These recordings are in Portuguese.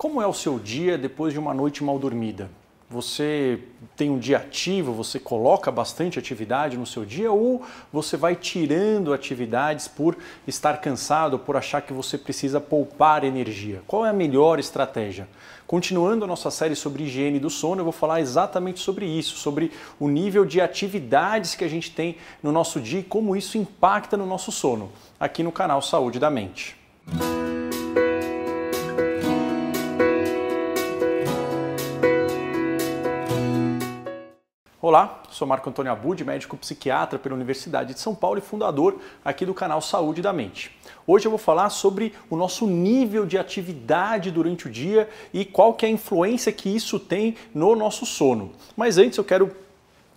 Como é o seu dia depois de uma noite mal dormida? Você tem um dia ativo, você coloca bastante atividade no seu dia ou você vai tirando atividades por estar cansado, por achar que você precisa poupar energia? Qual é a melhor estratégia? Continuando a nossa série sobre higiene do sono, eu vou falar exatamente sobre isso, sobre o nível de atividades que a gente tem no nosso dia e como isso impacta no nosso sono, aqui no canal Saúde da Mente. Olá, sou Marco Antônio Abud, médico psiquiatra pela Universidade de São Paulo e fundador aqui do canal Saúde da Mente. Hoje eu vou falar sobre o nosso nível de atividade durante o dia e qual que é a influência que isso tem no nosso sono. Mas antes eu quero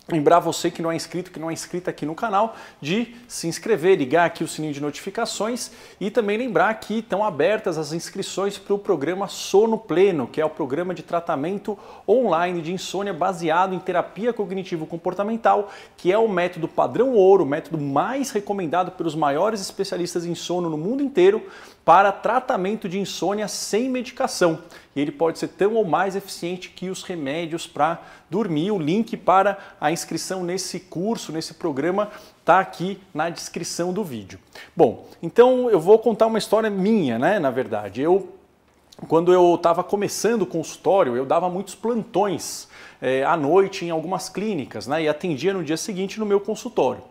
Lembrar você que não é inscrito, que não é inscrita aqui no canal, de se inscrever, ligar aqui o sininho de notificações e também lembrar que estão abertas as inscrições para o programa Sono Pleno, que é o programa de tratamento online de insônia baseado em terapia cognitivo-comportamental, que é o método padrão ouro, o método mais recomendado pelos maiores especialistas em sono no mundo inteiro para tratamento de insônia sem medicação. E ele pode ser tão ou mais eficiente que os remédios para dormir. O link para a inscrição nesse curso, nesse programa, está aqui na descrição do vídeo. Bom, então eu vou contar uma história minha, né? Na verdade, eu quando eu estava começando o consultório, eu dava muitos plantões é, à noite em algumas clínicas, né? E atendia no dia seguinte no meu consultório.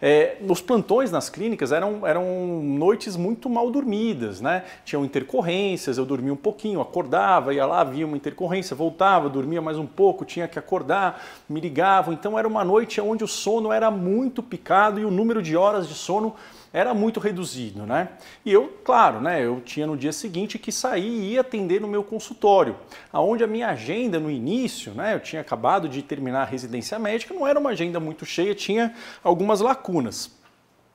É, os plantões nas clínicas eram, eram noites muito mal dormidas, né? Tinham intercorrências, eu dormia um pouquinho, acordava, ia lá, via uma intercorrência, voltava, dormia mais um pouco, tinha que acordar, me ligavam. Então era uma noite onde o sono era muito picado e o número de horas de sono era muito reduzido, né? E eu, claro, né, eu tinha no dia seguinte que sair e ir atender no meu consultório, aonde a minha agenda no início, né, eu tinha acabado de terminar a residência médica, não era uma agenda muito cheia, tinha algumas lacunas.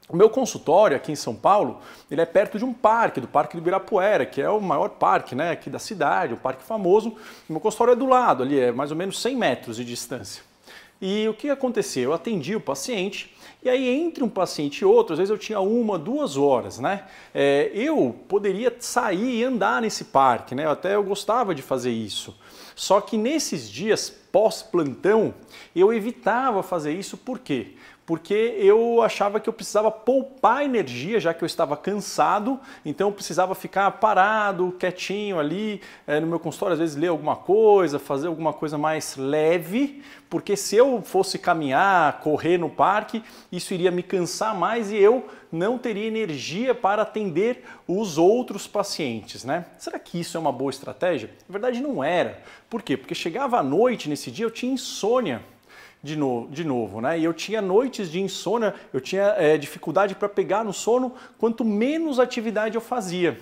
O meu consultório aqui em São Paulo, ele é perto de um parque, do Parque do Ibirapuera, que é o maior parque né, aqui da cidade, um parque famoso. O meu consultório é do lado, ali é mais ou menos 100 metros de distância. E o que aconteceu? Eu atendi o paciente e aí, entre um paciente e outro, às vezes eu tinha uma, duas horas, né? É, eu poderia sair e andar nesse parque, né? Até eu gostava de fazer isso. Só que nesses dias pós-plantão, eu evitava fazer isso, por quê? Porque eu achava que eu precisava poupar energia, já que eu estava cansado, então eu precisava ficar parado, quietinho ali é, no meu consultório, às vezes ler alguma coisa, fazer alguma coisa mais leve, porque se eu fosse caminhar, correr no parque, isso iria me cansar mais e eu não teria energia para atender os outros pacientes, né? Será que isso é uma boa estratégia? Na verdade não era. Por quê? Porque chegava à noite nesse dia eu tinha insônia de novo, de novo, né? E eu tinha noites de insônia, eu tinha é, dificuldade para pegar no sono, quanto menos atividade eu fazia.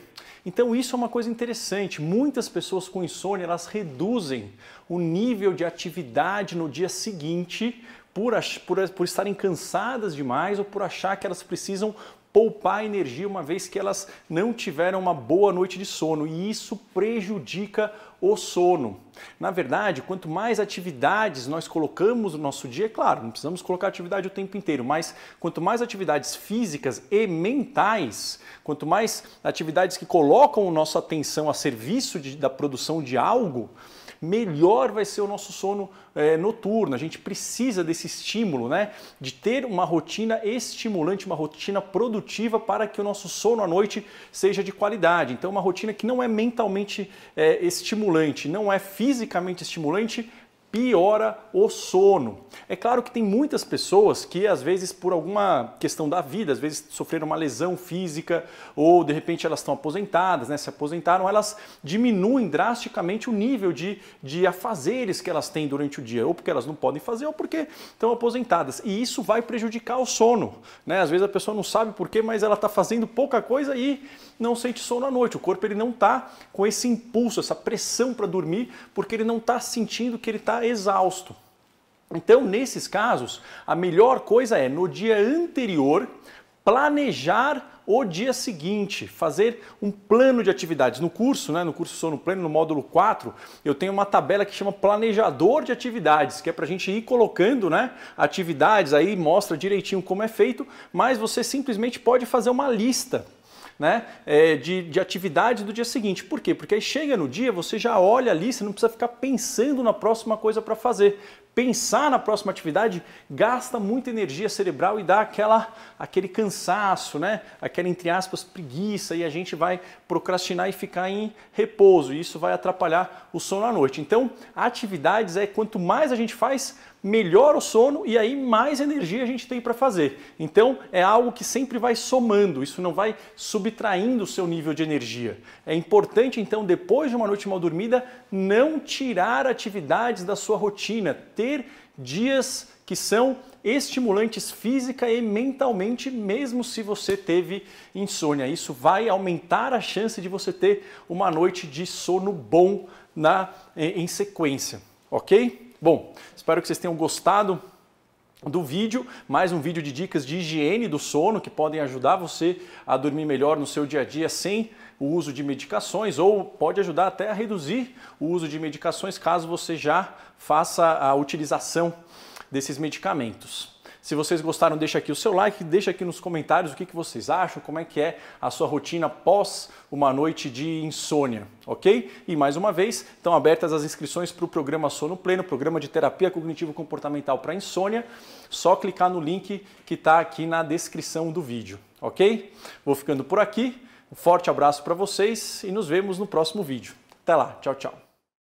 Então isso é uma coisa interessante. Muitas pessoas com insônia elas reduzem o nível de atividade no dia seguinte por, por, por estarem cansadas demais ou por achar que elas precisam poupar energia uma vez que elas não tiveram uma boa noite de sono e isso prejudica o sono. Na verdade, quanto mais atividades nós colocamos no nosso dia, é claro, não precisamos colocar atividade o tempo inteiro, mas quanto mais atividades físicas e mentais, quanto mais atividades que colocam a nossa atenção a serviço de, da produção de algo, melhor vai ser o nosso sono é, noturno. A gente precisa desse estímulo, né? De ter uma rotina estimulante, uma rotina produtiva para que o nosso sono à noite seja de qualidade. Então, uma rotina que não é mentalmente é, estimulante, não é fisicamente estimulante, piora o sono. É claro que tem muitas pessoas que, às vezes, por alguma questão da vida, às vezes sofreram uma lesão física ou de repente elas estão aposentadas, né? se aposentaram, elas diminuem drasticamente o nível de, de afazeres que elas têm durante o dia, ou porque elas não podem fazer ou porque estão aposentadas. E isso vai prejudicar o sono. Né? Às vezes a pessoa não sabe porquê, mas ela está fazendo pouca coisa e não sente sono à noite. O corpo ele não está com esse impulso, essa pressão para dormir, porque ele não está sentindo que ele está exausto. Então, nesses casos, a melhor coisa é, no dia anterior, planejar o dia seguinte, fazer um plano de atividades. No curso, né, no curso Sono Pleno, no módulo 4, eu tenho uma tabela que chama planejador de atividades, que é para a gente ir colocando né, atividades, aí mostra direitinho como é feito, mas você simplesmente pode fazer uma lista né, é, de, de atividade do dia seguinte. Por quê? Porque aí chega no dia, você já olha ali, você não precisa ficar pensando na próxima coisa para fazer pensar na próxima atividade gasta muita energia cerebral e dá aquela, aquele cansaço, né? aquela, entre aspas, preguiça, e a gente vai procrastinar e ficar em repouso, e isso vai atrapalhar o sono à noite. Então, atividades é quanto mais a gente faz, melhor o sono e aí mais energia a gente tem para fazer. Então é algo que sempre vai somando, isso não vai subtraindo o seu nível de energia. É importante então, depois de uma noite mal dormida, não tirar atividades da sua rotina, ter dias que são estimulantes física e mentalmente, mesmo se você teve insônia. Isso vai aumentar a chance de você ter uma noite de sono bom na, em sequência, ok? Bom, espero que vocês tenham gostado do vídeo, mais um vídeo de dicas de higiene do sono que podem ajudar você a dormir melhor no seu dia a dia sem o uso de medicações ou pode ajudar até a reduzir o uso de medicações caso você já faça a utilização desses medicamentos. Se vocês gostaram, deixa aqui o seu like, deixa aqui nos comentários o que, que vocês acham, como é que é a sua rotina pós uma noite de insônia, ok? E mais uma vez, estão abertas as inscrições para o programa Sono Pleno, programa de terapia cognitivo-comportamental para insônia. Só clicar no link que está aqui na descrição do vídeo, ok? Vou ficando por aqui. Um forte abraço para vocês e nos vemos no próximo vídeo. Até lá, tchau, tchau.